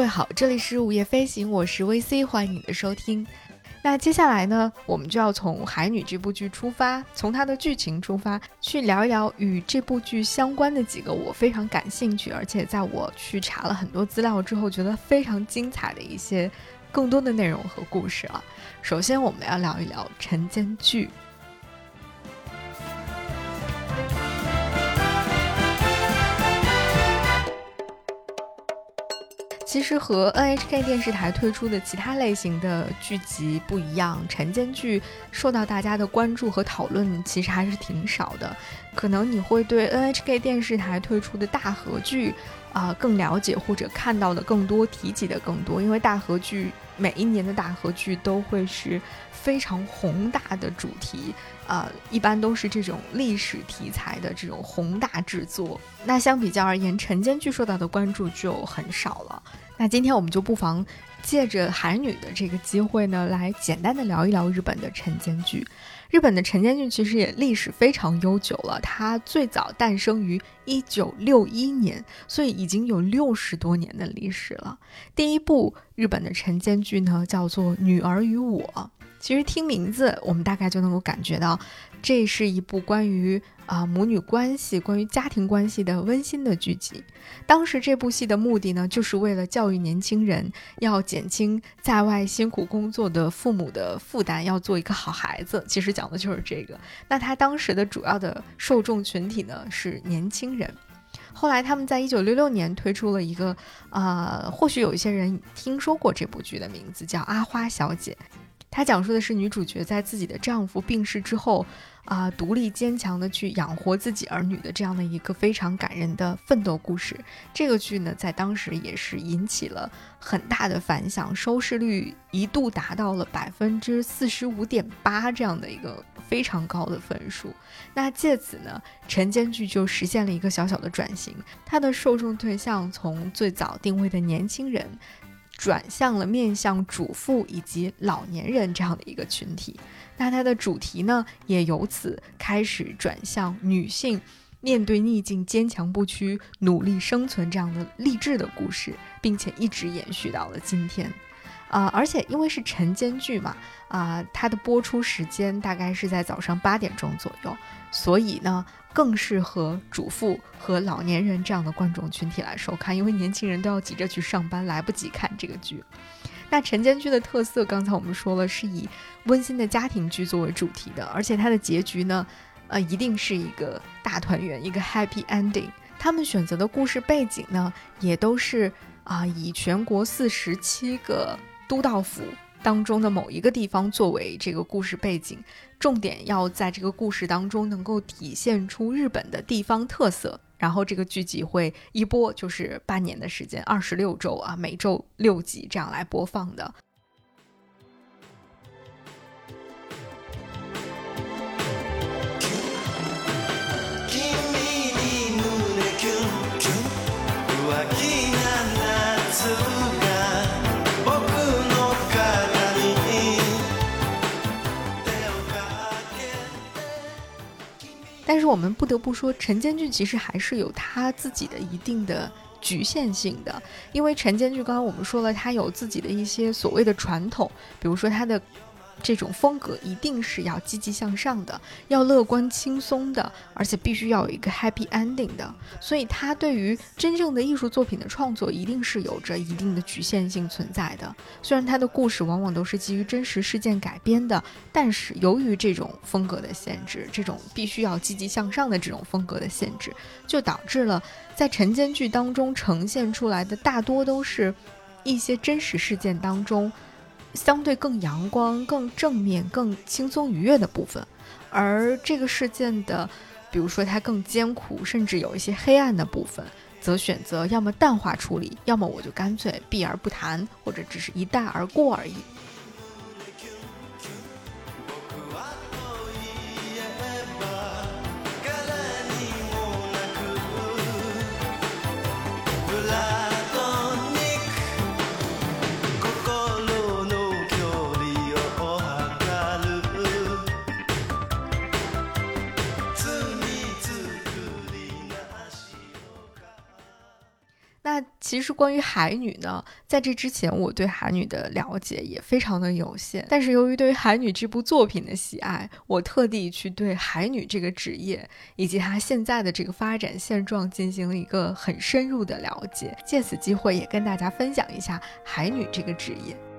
各位好，这里是午夜飞行，我是 VC，欢迎你的收听。那接下来呢，我们就要从《海女》这部剧出发，从它的剧情出发，去聊一聊与这部剧相关的几个我非常感兴趣，而且在我去查了很多资料之后，觉得非常精彩的一些更多的内容和故事了。首先，我们要聊一聊晨间剧。其实和 NHK 电视台推出的其他类型的剧集不一样，晨间剧受到大家的关注和讨论其实还是挺少的。可能你会对 NHK 电视台推出的大河剧啊更了解，或者看到的更多，提及的更多。因为大河剧每一年的大河剧都会是非常宏大的主题，啊，一般都是这种历史题材的这种宏大制作。那相比较而言，晨间剧受到的关注就很少了。那今天我们就不妨借着韩女的这个机会呢，来简单的聊一聊日本的晨间剧。日本的晨间剧其实也历史非常悠久了，它最早诞生于一九六一年，所以已经有六十多年的历史了。第一部日本的晨间剧呢，叫做《女儿与我》。其实听名字，我们大概就能够感觉到，这是一部关于啊母女关系、关于家庭关系的温馨的剧集。当时这部戏的目的呢，就是为了教育年轻人，要减轻在外辛苦工作的父母的负担，要做一个好孩子。其实讲的就是这个。那他当时的主要的受众群体呢是年轻人。后来他们在一九六六年推出了一个，呃，或许有一些人听说过这部剧的名字，叫《阿花小姐》。它讲述的是女主角在自己的丈夫病逝之后，啊，独立坚强的去养活自己儿女的这样的一个非常感人的奋斗故事。这个剧呢，在当时也是引起了很大的反响，收视率一度达到了百分之四十五点八这样的一个非常高的分数。那借此呢，晨间剧就实现了一个小小的转型，它的受众对象从最早定位的年轻人。转向了面向主妇以及老年人这样的一个群体，那它的主题呢，也由此开始转向女性面对逆境坚强不屈、努力生存这样的励志的故事，并且一直延续到了今天。啊，而且因为是晨间剧嘛，啊，它的播出时间大概是在早上八点钟左右，所以呢，更适合主妇和老年人这样的观众群体来收看，因为年轻人都要急着去上班，来不及看这个剧。那晨间剧的特色，刚才我们说了，是以温馨的家庭剧作为主题的，而且它的结局呢，呃，一定是一个大团圆，一个 happy ending。他们选择的故事背景呢，也都是啊，以全国四十七个。都道府当中的某一个地方作为这个故事背景，重点要在这个故事当中能够体现出日本的地方特色。然后这个剧集会一播就是半年的时间，二十六周啊，每周六集这样来播放的。但是我们不得不说，陈间剧其实还是有他自己的一定的局限性的，因为陈间剧刚刚我们说了，他有自己的一些所谓的传统，比如说他的。这种风格一定是要积极向上的，要乐观轻松的，而且必须要有一个 happy ending 的。所以，他对于真正的艺术作品的创作，一定是有着一定的局限性存在的。虽然他的故事往往都是基于真实事件改编的，但是由于这种风格的限制，这种必须要积极向上的这种风格的限制，就导致了在晨间剧当中呈现出来的大多都是一些真实事件当中。相对更阳光、更正面、更轻松愉悦的部分，而这个事件的，比如说它更艰苦，甚至有一些黑暗的部分，则选择要么淡化处理，要么我就干脆避而不谈，或者只是一带而过而已。其实关于海女呢，在这之前我对海女的了解也非常的有限。但是由于对于海女这部作品的喜爱，我特地去对海女这个职业以及她现在的这个发展现状进行了一个很深入的了解。借此机会也跟大家分享一下海女这个职业。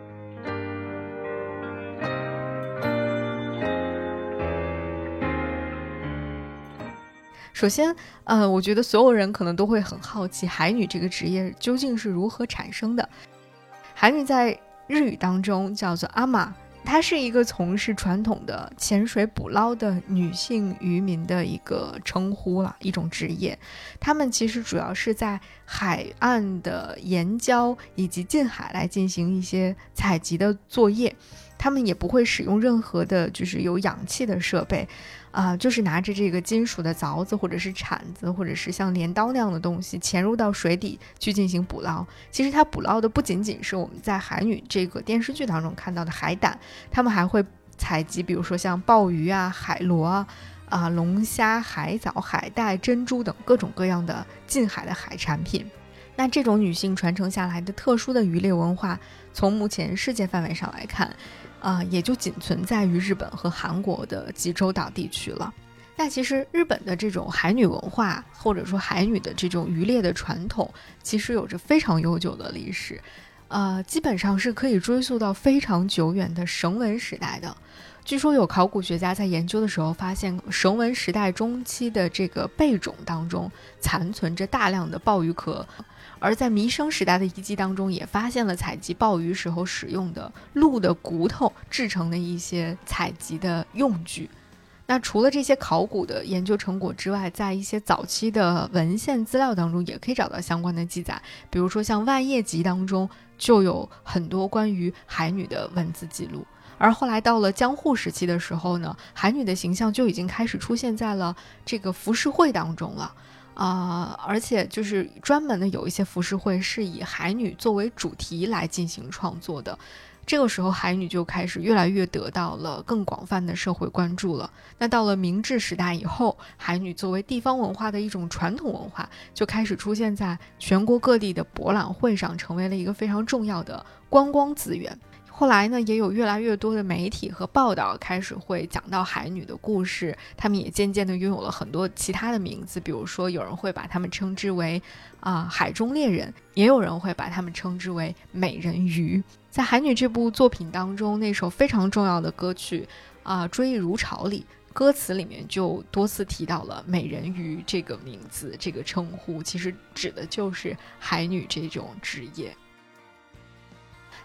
首先，呃，我觉得所有人可能都会很好奇，海女这个职业究竟是如何产生的。海女在日语当中叫做阿玛，她是一个从事传统的潜水捕捞的女性渔民的一个称呼了，一种职业。她们其实主要是在海岸的沿礁以及近海来进行一些采集的作业，她们也不会使用任何的，就是有氧气的设备。啊，就是拿着这个金属的凿子，或者是铲子，或者是像镰刀那样的东西，潜入到水底去进行捕捞。其实它捕捞的不仅仅是我们在《海女》这个电视剧当中看到的海胆，他们还会采集，比如说像鲍鱼啊、海螺啊、啊龙虾、海藻、海带、珍珠等各种各样的近海的海产品。那这种女性传承下来的特殊的渔猎文化，从目前世界范围上来看。啊，也就仅存在于日本和韩国的济州岛地区了。那其实日本的这种海女文化，或者说海女的这种渔猎的传统，其实有着非常悠久的历史，呃，基本上是可以追溯到非常久远的绳文时代的。据说有考古学家在研究的时候发现，绳文时代中期的这个贝种当中残存着大量的鲍鱼壳。而在弥生时代的遗迹当中，也发现了采集鲍鱼时候使用的鹿的骨头制成的一些采集的用具。那除了这些考古的研究成果之外，在一些早期的文献资料当中，也可以找到相关的记载。比如说像《万叶集》当中就有很多关于海女的文字记录。而后来到了江户时期的时候呢，海女的形象就已经开始出现在了这个浮世绘当中了。啊，而且就是专门的有一些浮世绘是以海女作为主题来进行创作的，这个时候海女就开始越来越得到了更广泛的社会关注了。那到了明治时代以后，海女作为地方文化的一种传统文化，就开始出现在全国各地的博览会上，成为了一个非常重要的观光资源。后来呢，也有越来越多的媒体和报道开始会讲到海女的故事，他们也渐渐的拥有了很多其他的名字，比如说有人会把他们称之为啊海中猎人，也有人会把他们称之为美人鱼。在《海女》这部作品当中，那首非常重要的歌曲啊《追忆如潮》里，歌词里面就多次提到了美人鱼这个名字，这个称呼其实指的就是海女这种职业。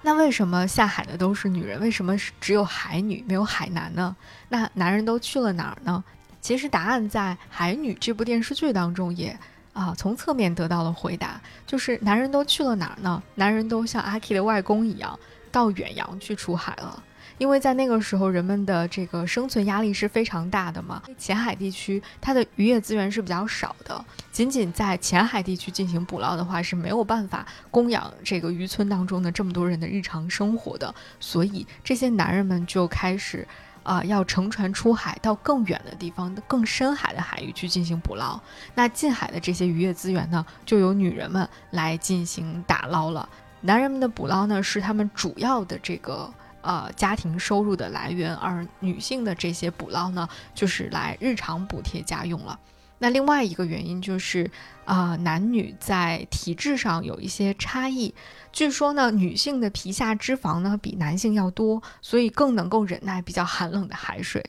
那为什么下海的都是女人？为什么只有海女没有海男呢？那男人都去了哪儿呢？其实答案在《海女》这部电视剧当中也啊从侧面得到了回答，就是男人都去了哪儿呢？男人都像阿 K 的外公一样到远洋去出海了。因为在那个时候，人们的这个生存压力是非常大的嘛。浅海地区它的渔业资源是比较少的，仅仅在浅海地区进行捕捞的话是没有办法供养这个渔村当中的这么多人的日常生活的。所以这些男人们就开始，啊，要乘船出海到更远的地方、更深海的海域去进行捕捞。那近海的这些渔业资源呢，就由女人们来进行打捞了。男人们的捕捞呢，是他们主要的这个。呃，家庭收入的来源，而女性的这些捕捞呢，就是来日常补贴家用了。那另外一个原因就是，啊，男女在体质上有一些差异。据说呢，女性的皮下脂肪呢比男性要多，所以更能够忍耐比较寒冷的海水。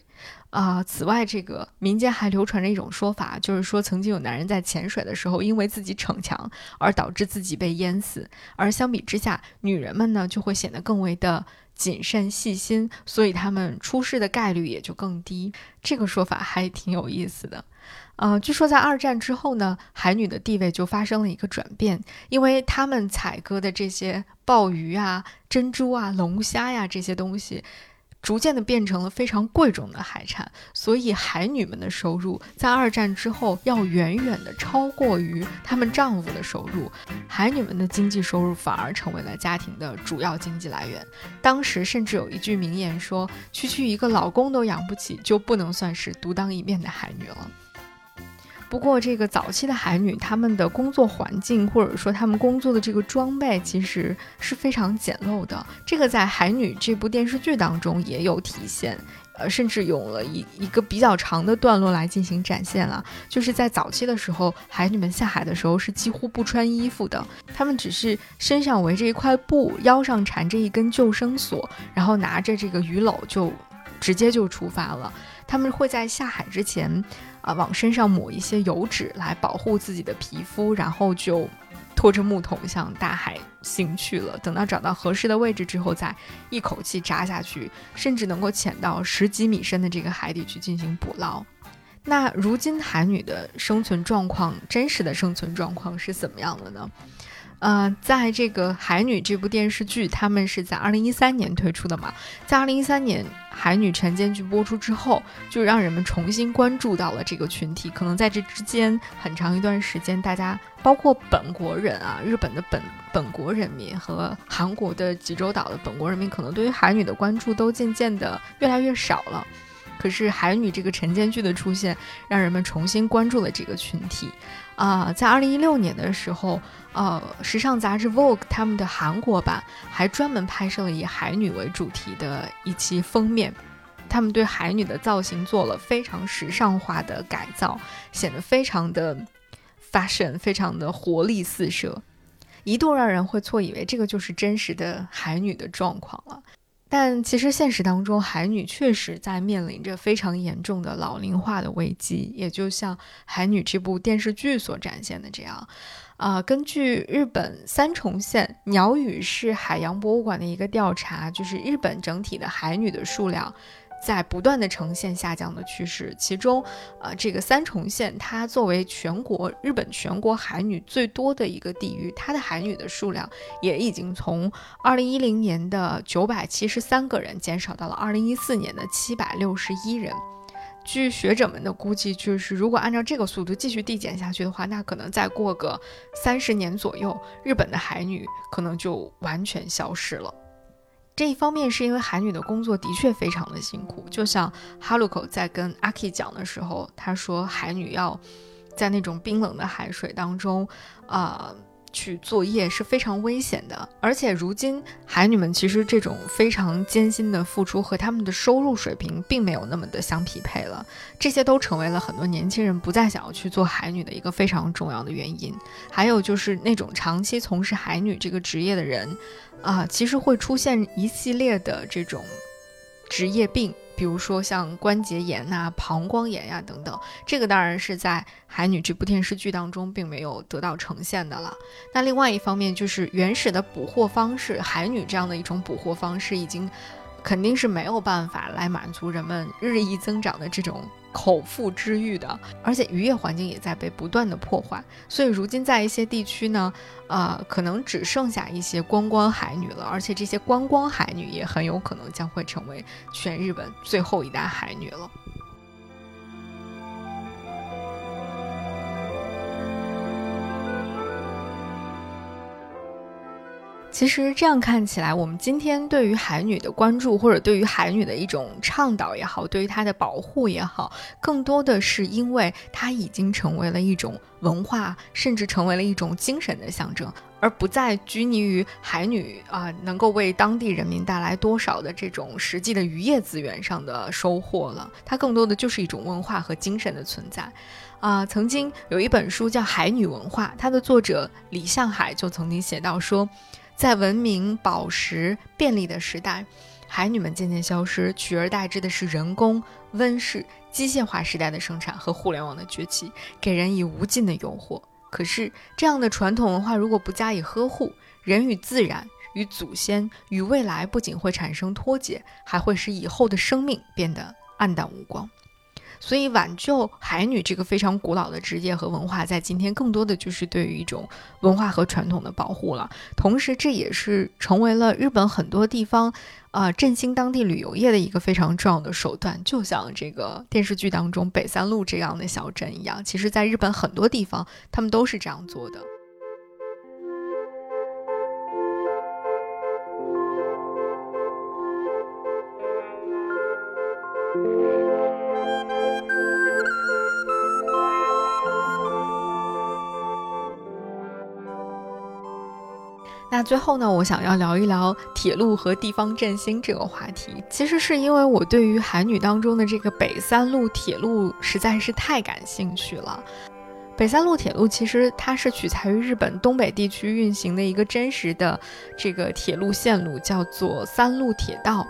啊，此外，这个民间还流传着一种说法，就是说曾经有男人在潜水的时候，因为自己逞强而导致自己被淹死，而相比之下，女人们呢就会显得更为的。谨慎细心，所以他们出事的概率也就更低。这个说法还挺有意思的。呃，据说在二战之后呢，海女的地位就发生了一个转变，因为他们采割的这些鲍鱼啊、珍珠啊、龙虾呀这些东西。逐渐的变成了非常贵重的海产，所以海女们的收入在二战之后要远远的超过于她们丈夫的收入，海女们的经济收入反而成为了家庭的主要经济来源。当时甚至有一句名言说：“区区一个老公都养不起，就不能算是独当一面的海女了。”不过，这个早期的海女，她们的工作环境或者说她们工作的这个装备，其实是非常简陋的。这个在《海女》这部电视剧当中也有体现，呃，甚至用了一一个比较长的段落来进行展现了。就是在早期的时候，海女们下海的时候是几乎不穿衣服的，她们只是身上围着一块布，腰上缠着一根救生索，然后拿着这个鱼篓就直接就出发了。他们会在下海之前。啊，往身上抹一些油脂来保护自己的皮肤，然后就拖着木桶向大海行去了。等到找到合适的位置之后，再一口气扎下去，甚至能够潜到十几米深的这个海底去进行捕捞。那如今海女的生存状况，真实的生存状况是怎么样的呢？呃，在这个《海女》这部电视剧，他们是在二零一三年推出的嘛？在二零一三年《海女晨间剧》播出之后，就让人们重新关注到了这个群体。可能在这之间很长一段时间，大家包括本国人啊，日本的本本国人民和韩国的济州岛的本国人民，可能对于海女的关注都渐渐的越来越少了。可是《海女》这个晨间剧的出现，让人们重新关注了这个群体。啊，在二零一六年的时候，呃，时尚杂志《Vogue》他们的韩国版还专门拍摄了以海女为主题的一期封面，他们对海女的造型做了非常时尚化的改造，显得非常的 fashion，非常的活力四射，一度让人会错以为这个就是真实的海女的状况了。但其实现实当中，海女确实在面临着非常严重的老龄化的危机，也就像《海女》这部电视剧所展现的这样。啊，根据日本三重县鸟羽市海洋博物馆的一个调查，就是日本整体的海女的数量。在不断的呈现下降的趋势，其中，呃，这个三重县它作为全国日本全国海女最多的一个地域，它的海女的数量也已经从二零一零年的九百七十三个人减少到了二零一四年的七百六十一人。据学者们的估计，就是如果按照这个速度继续递减下去的话，那可能再过个三十年左右，日本的海女可能就完全消失了。这一方面是因为海女的工作的确非常的辛苦，就像哈鲁口在跟阿 K 讲的时候，他说海女要在那种冰冷的海水当中，啊。去作业是非常危险的，而且如今海女们其实这种非常艰辛的付出和他们的收入水平并没有那么的相匹配了，这些都成为了很多年轻人不再想要去做海女的一个非常重要的原因。还有就是那种长期从事海女这个职业的人，啊，其实会出现一系列的这种职业病。比如说像关节炎呐、膀胱炎呀等等，这个当然是在《海女》这部电视剧当中并没有得到呈现的了。那另外一方面就是原始的捕获方式，海女这样的一种捕获方式已经肯定是没有办法来满足人们日益增长的这种。口腹之欲的，而且渔业环境也在被不断的破坏，所以如今在一些地区呢，呃，可能只剩下一些观光海女了，而且这些观光海女也很有可能将会成为全日本最后一代海女了。其实这样看起来，我们今天对于海女的关注，或者对于海女的一种倡导也好，对于她的保护也好，更多的是因为它已经成为了一种文化，甚至成为了一种精神的象征，而不再拘泥于海女啊能够为当地人民带来多少的这种实际的渔业资源上的收获了。它更多的就是一种文化和精神的存在。啊，曾经有一本书叫《海女文化》，它的作者李向海就曾经写到说。在文明、宝石、便利的时代，海女们渐渐消失，取而代之的是人工、温室、机械化时代的生产和互联网的崛起，给人以无尽的诱惑。可是，这样的传统文化如果不加以呵护，人与自然、与祖先、与未来不仅会产生脱节，还会使以后的生命变得黯淡无光。所以，挽救海女这个非常古老的职业和文化，在今天更多的就是对于一种文化和传统的保护了。同时，这也是成为了日本很多地方，呃，振兴当地旅游业的一个非常重要的手段。就像这个电视剧当中北三路这样的小镇一样，其实在日本很多地方，他们都是这样做的。那最后呢，我想要聊一聊铁路和地方振兴这个话题。其实是因为我对于韩女当中的这个北三路铁路实在是太感兴趣了。北三路铁路其实它是取材于日本东北地区运行的一个真实的这个铁路线路，叫做三路铁道。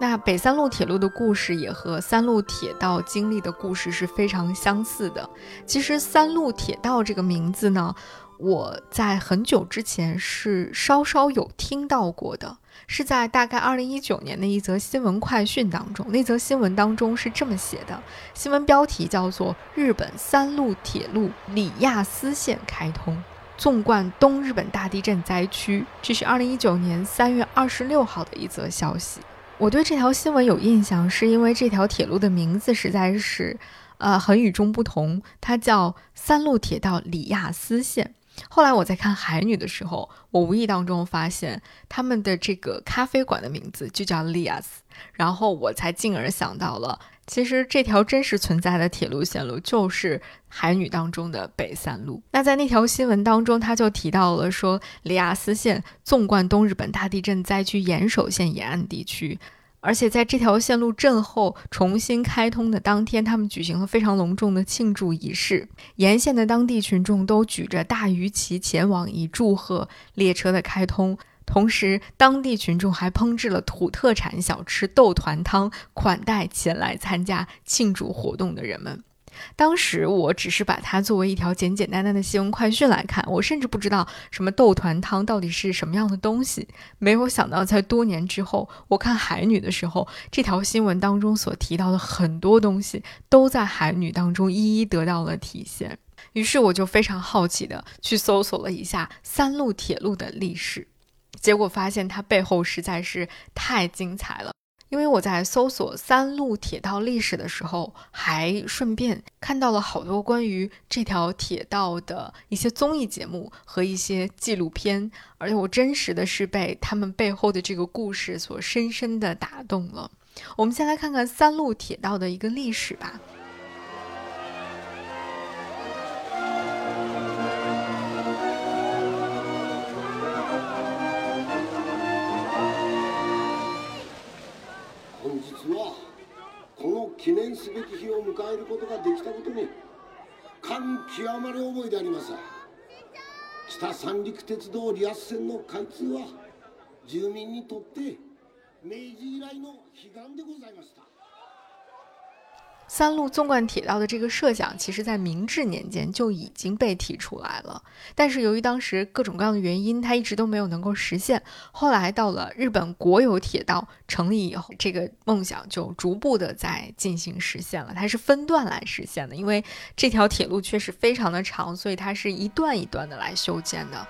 那北三路铁路的故事也和三路铁道经历的故事是非常相似的。其实三路铁道这个名字呢，我在很久之前是稍稍有听到过的，是在大概二零一九年的一则新闻快讯当中。那则新闻当中是这么写的，新闻标题叫做“日本三路铁路里亚斯线开通，纵贯东日本大地震灾区”。这是二零一九年三月二十六号的一则消息。我对这条新闻有印象，是因为这条铁路的名字实在是，呃，很与众不同。它叫三路铁道里亚斯线。后来我在看海女的时候，我无意当中发现他们的这个咖啡馆的名字就叫利亚斯，然后我才进而想到了，其实这条真实存在的铁路线路就是海女当中的北三路。那在那条新闻当中，他就提到了说，里亚斯线纵贯东日本大地震灾区岩手县沿岸地区。而且在这条线路震后重新开通的当天，他们举行了非常隆重的庆祝仪式，沿线的当地群众都举着大鱼旗前往，以祝贺列车的开通。同时，当地群众还烹制了土特产小吃豆团汤，款待前来参加庆祝活动的人们。当时我只是把它作为一条简简单单的新闻快讯来看，我甚至不知道什么豆团汤到底是什么样的东西。没有想到，在多年之后，我看海女的时候，这条新闻当中所提到的很多东西，都在海女当中一一得到了体现。于是，我就非常好奇的去搜索了一下三路铁路的历史，结果发现它背后实在是太精彩了。因为我在搜索三路铁道历史的时候，还顺便看到了好多关于这条铁道的一些综艺节目和一些纪录片，而且我真实的是被他们背后的这个故事所深深的打动了。我们先来看看三路铁道的一个历史吧。本日はこの記念すべき日を迎えることができたことに感極まる思いであります。北三陸鉄道リアス線の開通は住民にとって明治以来の悲願でございました。三路纵贯铁道的这个设想，其实在明治年间就已经被提出来了，但是由于当时各种各样的原因，它一直都没有能够实现。后来到了日本国有铁道成立以后，这个梦想就逐步的在进行实现了。它是分段来实现的，因为这条铁路确实非常的长，所以它是一段一段的来修建的。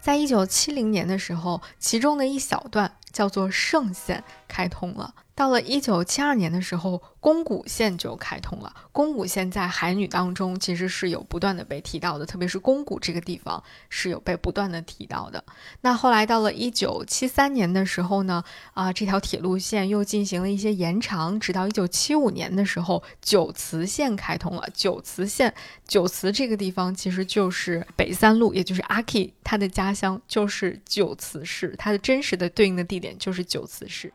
在一九七零年的时候，其中的一小段叫做圣线开通了。到了一九七二年的时候，宫古线就开通了。宫古线在海女当中其实是有不断的被提到的，特别是宫古这个地方是有被不断的提到的。那后来到了一九七三年的时候呢，啊，这条铁路线又进行了一些延长，直到一九七五年的时候，九慈线开通了。九慈线，九慈这个地方其实就是北三路，也就是阿 K 他的家乡就是九慈市，它的真实的对应的地点就是九慈市。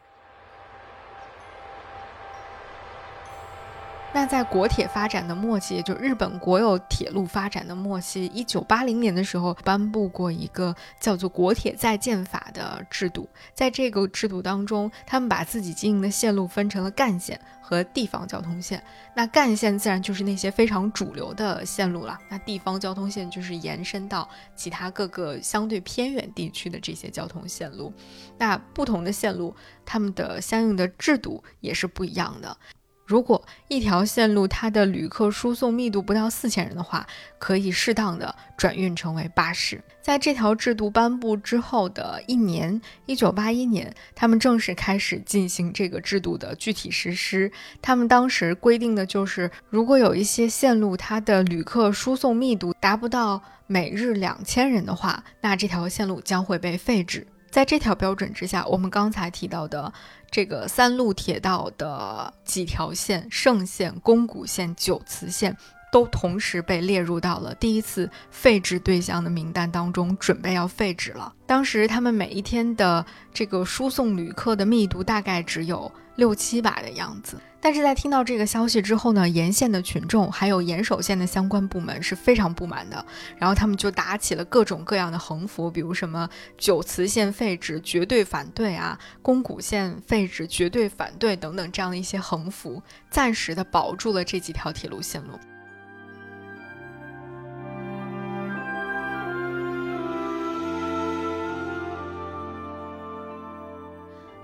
那在国铁发展的末期，也就日本国有铁路发展的末期，一九八零年的时候颁布过一个叫做《国铁在建法》的制度。在这个制度当中，他们把自己经营的线路分成了干线和地方交通线。那干线自然就是那些非常主流的线路了。那地方交通线就是延伸到其他各个相对偏远地区的这些交通线路。那不同的线路，他们的相应的制度也是不一样的。如果一条线路它的旅客输送密度不到四千人的话，可以适当的转运成为巴士。在这条制度颁布之后的一年，一九八一年，他们正式开始进行这个制度的具体实施。他们当时规定的就是，如果有一些线路它的旅客输送密度达不到每日两千人的话，那这条线路将会被废止。在这条标准之下，我们刚才提到的这个三路铁道的几条线——圣线、宫古线、九慈线。都同时被列入到了第一次废止对象的名单当中，准备要废止了。当时他们每一天的这个输送旅客的密度大概只有六七百的样子。但是在听到这个消息之后呢，沿线的群众还有岩手县的相关部门是非常不满的，然后他们就打起了各种各样的横幅，比如什么九慈线废止绝对反对啊，宫古线废止绝对反对等等这样的一些横幅，暂时的保住了这几条铁路线路。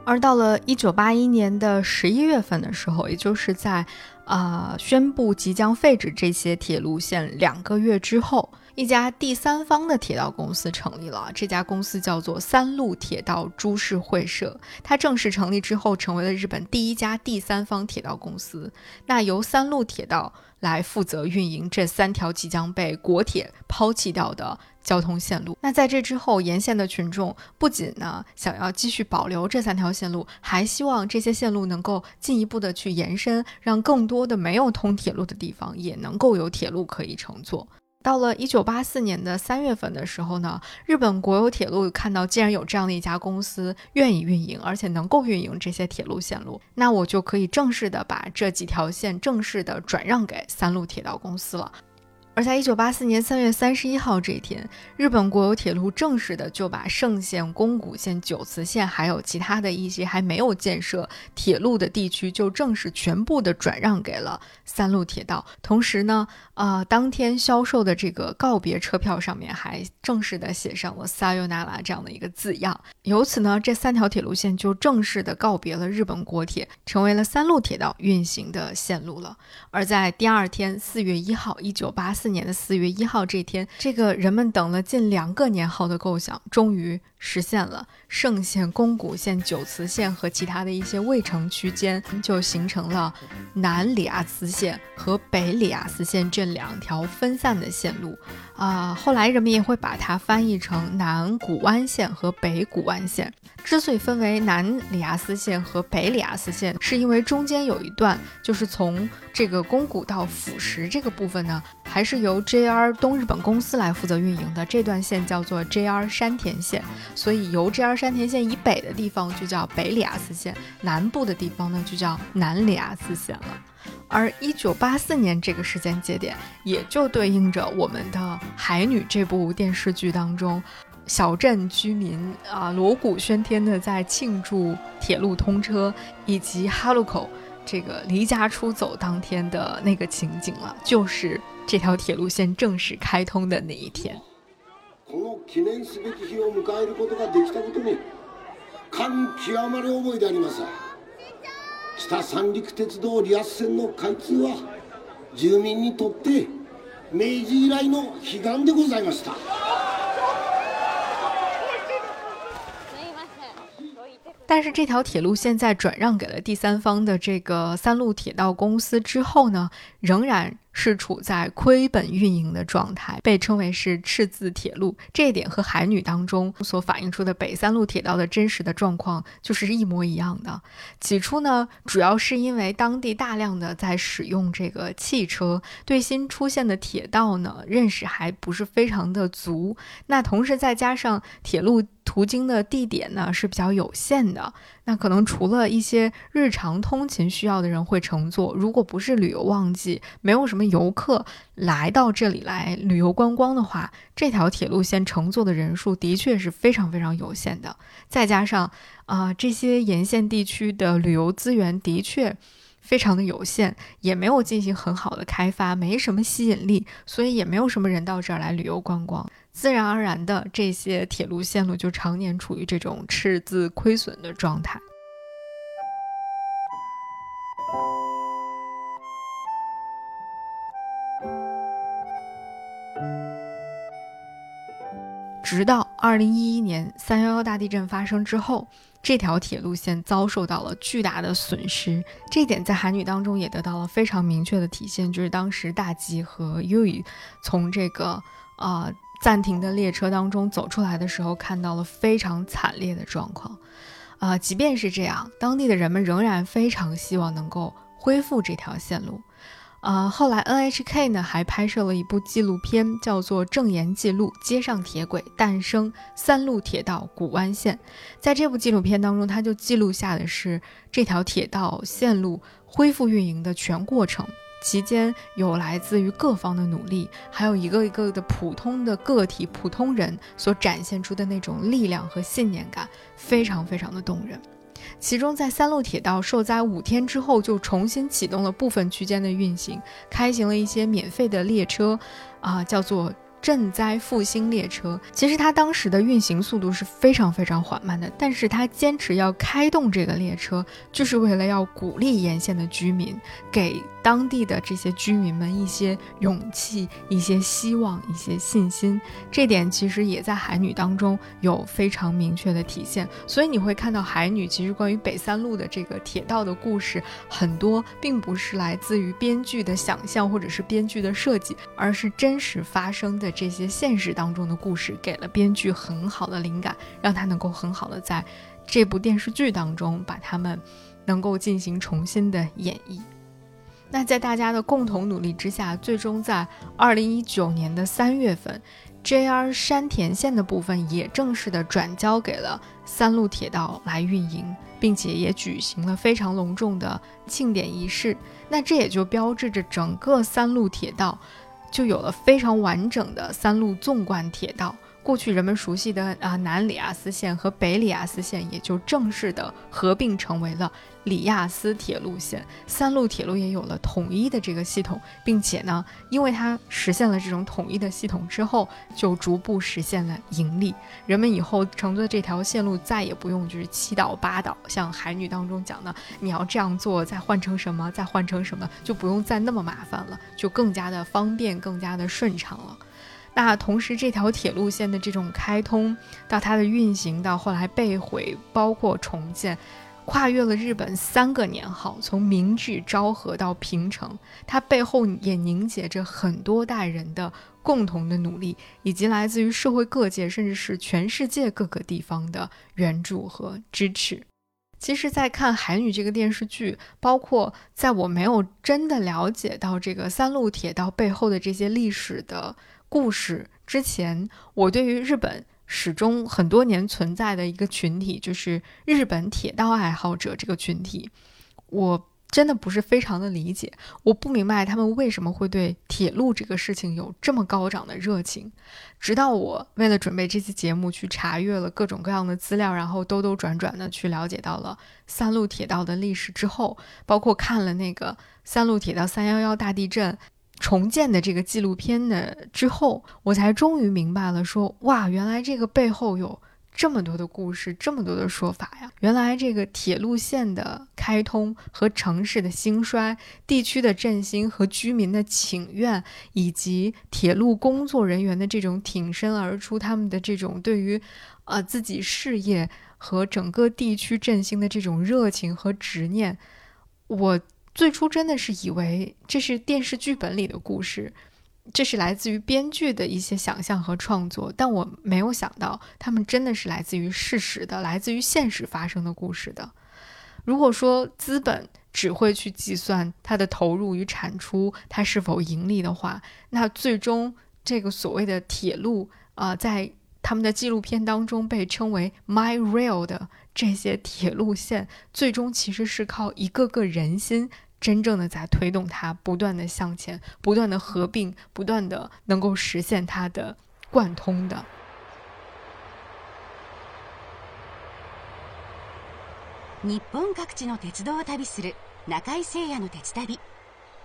而到了一九八一年的十一月份的时候，也就是在，呃，宣布即将废止这些铁路线两个月之后，一家第三方的铁道公司成立了。这家公司叫做三鹿铁道株式会社。它正式成立之后，成为了日本第一家第三方铁道公司。那由三鹿铁道来负责运营这三条即将被国铁抛弃掉的。交通线路。那在这之后，沿线的群众不仅呢想要继续保留这三条线路，还希望这些线路能够进一步的去延伸，让更多的没有通铁路的地方也能够有铁路可以乘坐。到了一九八四年的三月份的时候呢，日本国有铁路看到既然有这样的一家公司愿意运营，而且能够运营这些铁路线路，那我就可以正式的把这几条线正式的转让给三鹿铁道公司了。而在一九八四年三月三十一号这一天，日本国有铁路正式的就把盛线、宫古线、九慈线，还有其他的一些还没有建设铁路的地区，就正式全部的转让给了三鹿铁道。同时呢，呃，当天销售的这个告别车票上面还正式的写上了 “Sayonara” 这样的一个字样。由此呢，这三条铁路线就正式的告别了日本国铁，成为了三路铁道运行的线路了。而在第二天，四月一号，一九八四。四年的四月一号这天，这个人们等了近两个年号的构想，终于实现了。盛线、宫古线、九慈线和其他的一些卫城区间，就形成了南里亚斯线和北里亚斯线这两条分散的线路。啊，后来人们也会把它翻译成南古湾线和北古湾线。之所以分为南里亚斯线和北里亚斯线，是因为中间有一段，就是从这个宫古到腐蚀这个部分呢，还是由 JR 东日本公司来负责运营的。这段线叫做 JR 山田线，所以由 JR 山田线以北的地方就叫北里阿斯线，南部的地方呢就叫南里阿斯线了。而一九八四年这个时间节点，也就对应着我们的《海女》这部电视剧当中。小镇居民啊，锣鼓喧天的在庆祝铁路通车，以及哈鲁口这个离家出走当天的那个情景了，就是这条铁路线正式开通的那一天。この記念すべき日を迎えることができたことに感極まり思いであります。北三陸鉄道リアス線の開通は住民にとって明治以来の悲願でございました。但是这条铁路现在转让给了第三方的这个三鹿铁道公司之后呢，仍然。是处在亏本运营的状态，被称为是赤字铁路。这一点和海女当中所反映出的北三路铁道的真实的状况就是一模一样的。起初呢，主要是因为当地大量的在使用这个汽车，对新出现的铁道呢认识还不是非常的足。那同时再加上铁路途经的地点呢是比较有限的，那可能除了一些日常通勤需要的人会乘坐，如果不是旅游旺季，没有什么。游客来到这里来旅游观光的话，这条铁路线乘坐的人数的确是非常非常有限的。再加上啊，这些沿线地区的旅游资源的确非常的有限，也没有进行很好的开发，没什么吸引力，所以也没有什么人到这儿来旅游观光。自然而然的，这些铁路线路就常年处于这种赤字亏损的状态。直到二零一一年三幺幺大地震发生之后，这条铁路线遭受到了巨大的损失。这一点在韩语当中也得到了非常明确的体现，就是当时大吉和 U 从这个呃暂停的列车当中走出来的时候，看到了非常惨烈的状况。啊，即便是这样，当地的人们仍然非常希望能够恢复这条线路。呃，后来 NHK 呢还拍摄了一部纪录片，叫做《正言记录：街上铁轨诞生三路铁道古湾线》。在这部纪录片当中，它就记录下的是这条铁道线路恢复运营的全过程，期间有来自于各方的努力，还有一个一个的普通的个体、普通人所展现出的那种力量和信念感，非常非常的动人。其中，在三路铁道受灾五天之后，就重新启动了部分区间的运行，开行了一些免费的列车，啊，叫做。赈灾复兴列车，其实它当时的运行速度是非常非常缓慢的，但是它坚持要开动这个列车，就是为了要鼓励沿线的居民，给当地的这些居民们一些勇气、一些希望、一些信心。这点其实也在海女当中有非常明确的体现。所以你会看到海女其实关于北三路的这个铁道的故事，很多并不是来自于编剧的想象或者是编剧的设计，而是真实发生的。这些现实当中的故事，给了编剧很好的灵感，让他能够很好的在这部电视剧当中把他们能够进行重新的演绎。那在大家的共同努力之下，最终在二零一九年的三月份，JR 山田线的部分也正式的转交给了三路铁道来运营，并且也举行了非常隆重的庆典仪式。那这也就标志着整个三路铁道。就有了非常完整的三路纵贯铁道。过去人们熟悉的啊南里亚斯线和北里亚斯线也就正式的合并成为了里亚斯铁路线，三路铁路也有了统一的这个系统，并且呢，因为它实现了这种统一的系统之后，就逐步实现了盈利。人们以后乘坐这条线路再也不用就是七倒八倒，像海女当中讲的，你要这样做，再换成什么，再换成什么，就不用再那么麻烦了，就更加的方便，更加的顺畅了。那同时，这条铁路线的这种开通，到它的运行，到后来被毁，包括重建，跨越了日本三个年号，从明治、昭和到平成，它背后也凝结着很多代人的共同的努力，以及来自于社会各界，甚至是全世界各个地方的援助和支持。其实，在看《海女》这个电视剧，包括在我没有真的了解到这个三路铁道背后的这些历史的。故事之前，我对于日本始终很多年存在的一个群体，就是日本铁道爱好者这个群体，我真的不是非常的理解。我不明白他们为什么会对铁路这个事情有这么高涨的热情。直到我为了准备这期节目去查阅了各种各样的资料，然后兜兜转转的去了解到了三路铁道的历史之后，包括看了那个三路铁道三幺幺大地震。重建的这个纪录片的之后，我才终于明白了，说哇，原来这个背后有这么多的故事，这么多的说法呀！原来这个铁路线的开通和城市的兴衰、地区的振兴和居民的请愿，以及铁路工作人员的这种挺身而出，他们的这种对于呃自己事业和整个地区振兴的这种热情和执念，我。最初真的是以为这是电视剧本里的故事，这是来自于编剧的一些想象和创作，但我没有想到他们真的是来自于事实的，来自于现实发生的故事的。如果说资本只会去计算它的投入与产出，它是否盈利的话，那最终这个所谓的铁路啊，在他们的纪录片当中被称为 My Rail 的。这些铁路线最终其实是靠一个个人心，真正的在推动它不断的向前，不断的合并，不断的能够实现它的贯通的。日本各地の鉄道を旅する中井聖也の鉄旅。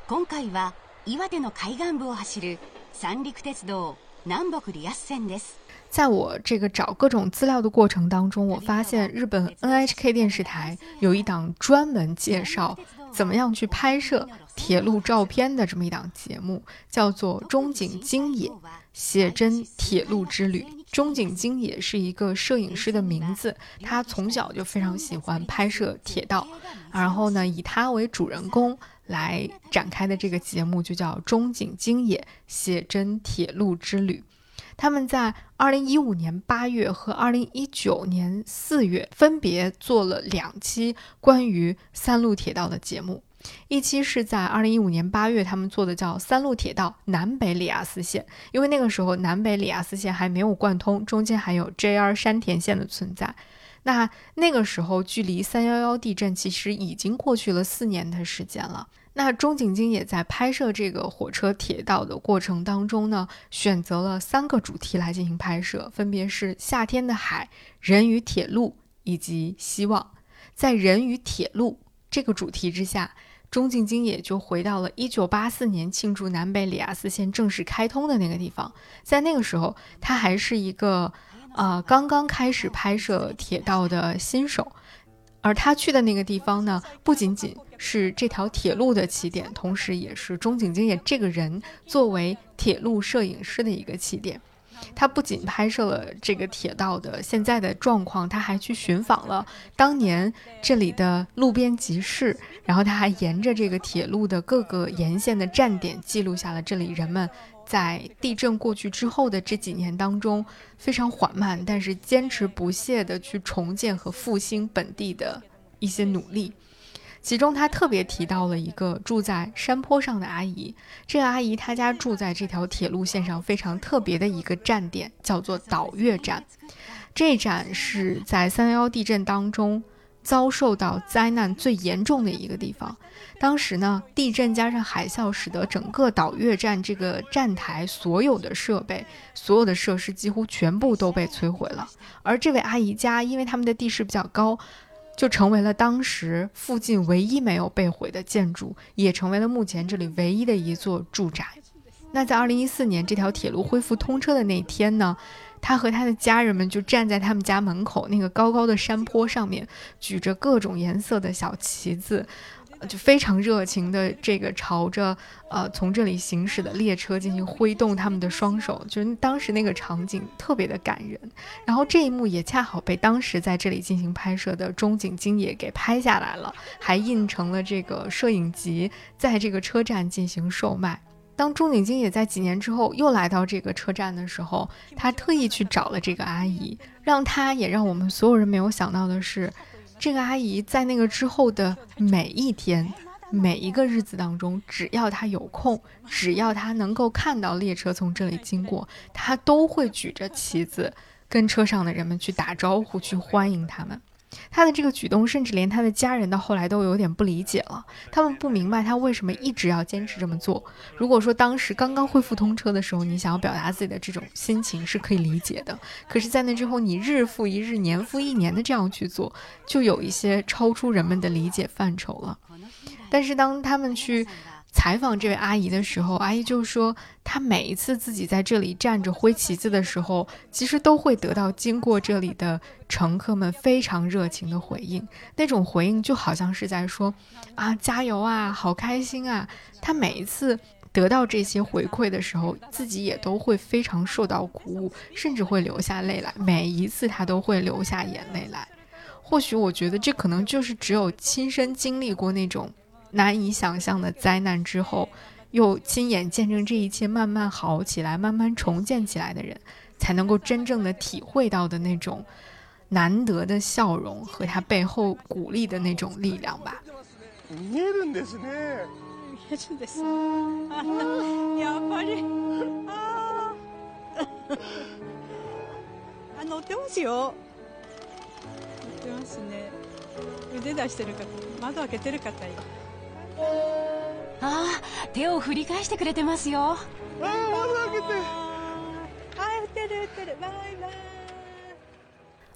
今回は岩手の海岸部を走る三陸鉄道南北リアス線です。 在我这个找各种资料的过程当中，我发现日本 NHK 电视台有一档专门介绍怎么样去拍摄铁路照片的这么一档节目，叫做中井京也写真铁路之旅。中井京也是一个摄影师的名字，他从小就非常喜欢拍摄铁道，然后呢，以他为主人公来展开的这个节目就叫中井京也写真铁路之旅。他们在二零一五年八月和二零一九年四月分别做了两期关于三路铁道的节目。一期是在二零一五年八月，他们做的叫三路铁道南北里亚斯线，因为那个时候南北里亚斯线还没有贯通，中间还有 JR 山田线的存在。那那个时候距离三幺幺地震其实已经过去了四年的时间了。那中井京也在拍摄这个火车铁道的过程当中呢，选择了三个主题来进行拍摄，分别是夏天的海、人与铁路以及希望。在人与铁路这个主题之下。中井京也就回到了1984年庆祝南北里亚斯线正式开通的那个地方，在那个时候，他还是一个呃刚刚开始拍摄铁道的新手，而他去的那个地方呢，不仅仅是这条铁路的起点，同时也是中井京也这个人作为铁路摄影师的一个起点。他不仅拍摄了这个铁道的现在的状况，他还去寻访了当年这里的路边集市，然后他还沿着这个铁路的各个沿线的站点，记录下了这里人们在地震过去之后的这几年当中非常缓慢，但是坚持不懈地去重建和复兴本地的一些努力。其中，他特别提到了一个住在山坡上的阿姨。这个阿姨她家住在这条铁路线上非常特别的一个站点，叫做岛月站。这站是在三幺幺地震当中遭受到灾难最严重的一个地方。当时呢，地震加上海啸，使得整个岛月站这个站台所有的设备、所有的设施几乎全部都被摧毁了。而这位阿姨家，因为他们的地势比较高。就成为了当时附近唯一没有被毁的建筑，也成为了目前这里唯一的一座住宅。那在二零一四年这条铁路恢复通车的那天呢，他和他的家人们就站在他们家门口那个高高的山坡上面，举着各种颜色的小旗子。就非常热情的这个朝着呃从这里行驶的列车进行挥动他们的双手，就是当时那个场景特别的感人。然后这一幕也恰好被当时在这里进行拍摄的中景京也给拍下来了，还印成了这个摄影集，在这个车站进行售卖。当中景京也在几年之后又来到这个车站的时候，他特意去找了这个阿姨，让他也让我们所有人没有想到的是。这个阿姨在那个之后的每一天、每一个日子当中，只要她有空，只要她能够看到列车从这里经过，她都会举着旗子跟车上的人们去打招呼，去欢迎他们。他的这个举动，甚至连他的家人到后来都有点不理解了。他们不明白他为什么一直要坚持这么做。如果说当时刚刚恢复通车的时候，你想要表达自己的这种心情是可以理解的。可是，在那之后，你日复一日、年复一年的这样去做，就有一些超出人们的理解范畴了。但是，当他们去。采访这位阿姨的时候，阿姨就说，她每一次自己在这里站着挥旗子的时候，其实都会得到经过这里的乘客们非常热情的回应。那种回应就好像是在说：“啊，加油啊，好开心啊！”她每一次得到这些回馈的时候，自己也都会非常受到鼓舞，甚至会流下泪来。每一次她都会流下眼泪来。或许我觉得这可能就是只有亲身经历过那种。难以想象的灾难之后，又亲眼见证这一切慢慢好起来、慢慢重建起来的人，才能够真正的体会到的那种难得的笑容和他背后鼓励的那种力量吧。見えるんですね。見えるんです。やっぱり。あ、乗ってますよ。乗ってますね。腕出してる方、窓開けてる方いる。 ああ、手を振り返してくれてますよ。ああ、窓開けて。あ、打てる打てる。バイバイ。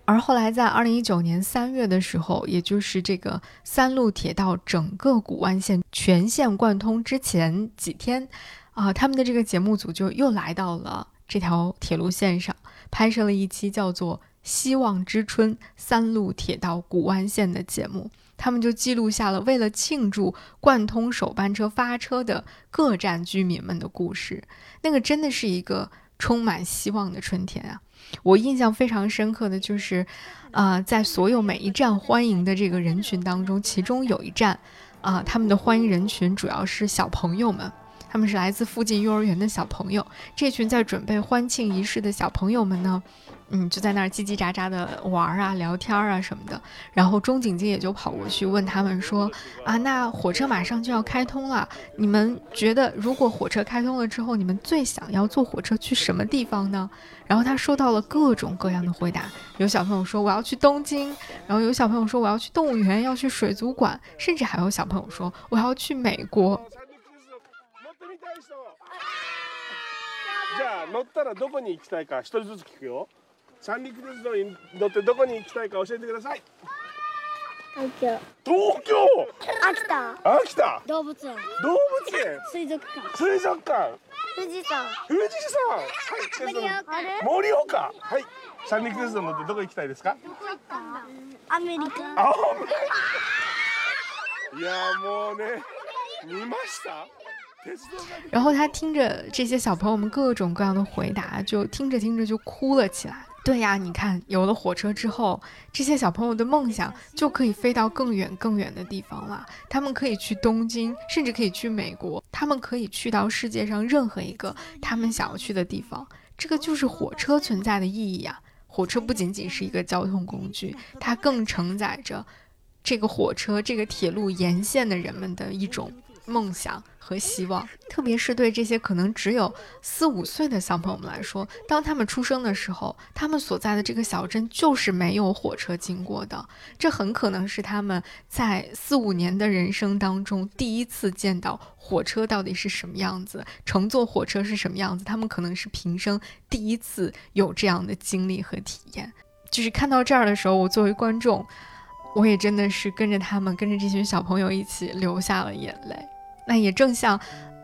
而后来，在二零一九年三月的时候，也就是这个三路铁道整个古湾线全线贯通之前几天，啊，他们的这个节目组就又来到了这条铁路线上，拍摄了一期叫做《希望之春：三路铁道古湾线》的节目。 他们就记录下了为了庆祝贯通首班车发车的各站居民们的故事。那个真的是一个充满希望的春天啊！我印象非常深刻的就是，啊，在所有每一站欢迎的这个人群当中，其中有一站，啊，他们的欢迎人群主要是小朋友们，他们是来自附近幼儿园的小朋友。这群在准备欢庆仪式的小朋友们呢。嗯，就在那儿叽叽喳喳的玩啊、聊天啊什么的。然后中井静也就跑过去问他们说：“啊，那火车马上就要开通了，你们觉得如果火车开通了之后，你们最想要坐火车去什么地方呢？”然后他收到了各种各样的回答，有小朋友说我要去东京，然后有小朋友说我要去动物园，要去水族馆，甚至还有小朋友说我要去美国。じゃあ乗ったらどこに行きたいか一人ずつ聞くよ 三陸鉄道に乗ってどこに行きたいか教えてください。東京。東京？秋田。秋田？動物園。動物園？水族館。水族館。富士山。富士山？はい盛岡。はい。三陸鉄道乗ってどこ行きたいですか？アメリカ。あいやもうね見ました？然后他听着这些小朋友们各种各样的回答，就听着听着就哭了起来。对呀，你看，有了火车之后，这些小朋友的梦想就可以飞到更远更远的地方了。他们可以去东京，甚至可以去美国，他们可以去到世界上任何一个他们想要去的地方。这个就是火车存在的意义呀。火车不仅仅是一个交通工具，它更承载着这个火车、这个铁路沿线的人们的一种。梦想和希望，特别是对这些可能只有四五岁的小朋友们来说，当他们出生的时候，他们所在的这个小镇就是没有火车经过的。这很可能是他们在四五年的人生当中第一次见到火车到底是什么样子，乘坐火车是什么样子。他们可能是平生第一次有这样的经历和体验。就是看到这儿的时候，我作为观众，我也真的是跟着他们，跟着这群小朋友一起流下了眼泪。那也正像，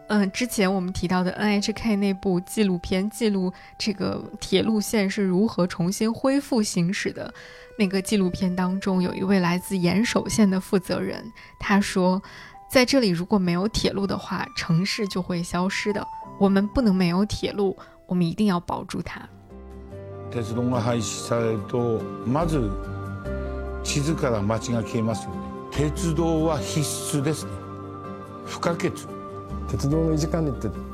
嗯，之前我们提到的 NHK 那部纪录片，记录这个铁路线是如何重新恢复行驶的那个纪录片当中，有一位来自岩手县的负责人，他说，在这里如果没有铁路的话，城市就会消失的。我们不能没有铁路，我们一定要保住它。地図から街が消えますよね。鉄道は必須ですね。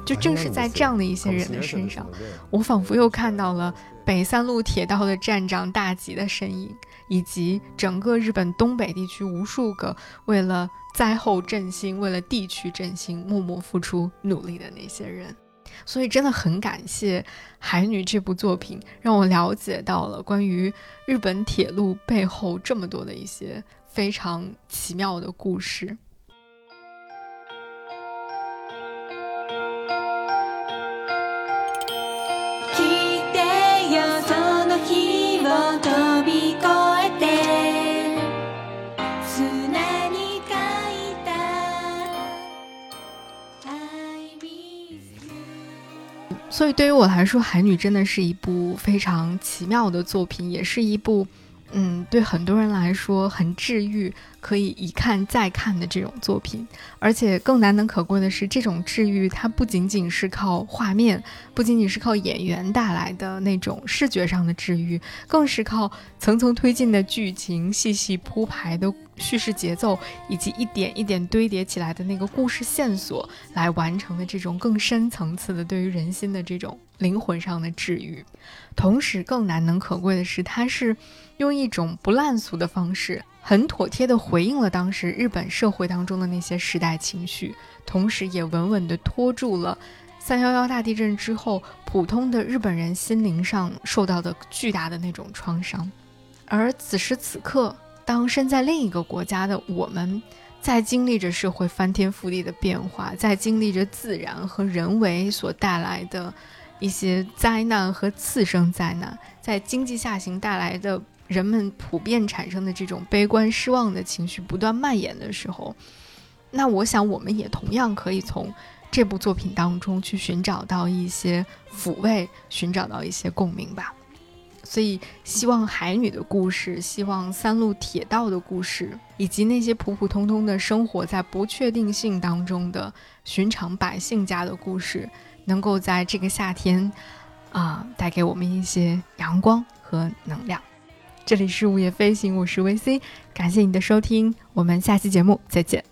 就正是在这样的一些人的身上，我仿佛又看到了北三路铁道的站长大吉的身影，以及整个日本东北地区无数个为了灾后振兴、为了地区振兴默默付出努力的那些人。 所以真的很感谢《海女》这部作品，让我了解到了关于日本铁路背后这么多的一些非常奇妙的故事。所以对于我来说，《海女》真的是一部非常奇妙的作品，也是一部，嗯，对很多人来说很治愈。可以一看再看的这种作品，而且更难能可贵的是，这种治愈它不仅仅是靠画面，不仅仅是靠演员带来的那种视觉上的治愈，更是靠层层推进的剧情、细细铺排的叙事节奏，以及一点一点堆叠起来的那个故事线索来完成的这种更深层次的对于人心的这种灵魂上的治愈。同时，更难能可贵的是，它是用一种不烂俗的方式。很妥帖地回应了当时日本社会当中的那些时代情绪，同时也稳稳地拖住了三幺幺大地震之后普通的日本人心灵上受到的巨大的那种创伤。而此时此刻，当身在另一个国家的我们，在经历着社会翻天覆地的变化，在经历着自然和人为所带来的一些灾难和次生灾难，在经济下行带来的。人们普遍产生的这种悲观失望的情绪不断蔓延的时候，那我想我们也同样可以从这部作品当中去寻找到一些抚慰，寻找到一些共鸣吧。所以，希望海女的故事，希望三路铁道的故事，以及那些普普通通的生活在不确定性当中的寻常百姓家的故事，能够在这个夏天啊，带给我们一些阳光和能量。这里是午夜飞行，我是 VC，感谢你的收听，我们下期节目再见。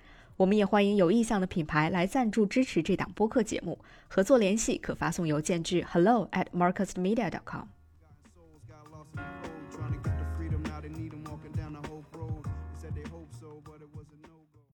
我们也欢迎有意向的品牌来赞助支持这档播客节目合作联系可发送邮件至 hello at marcusmedia dot com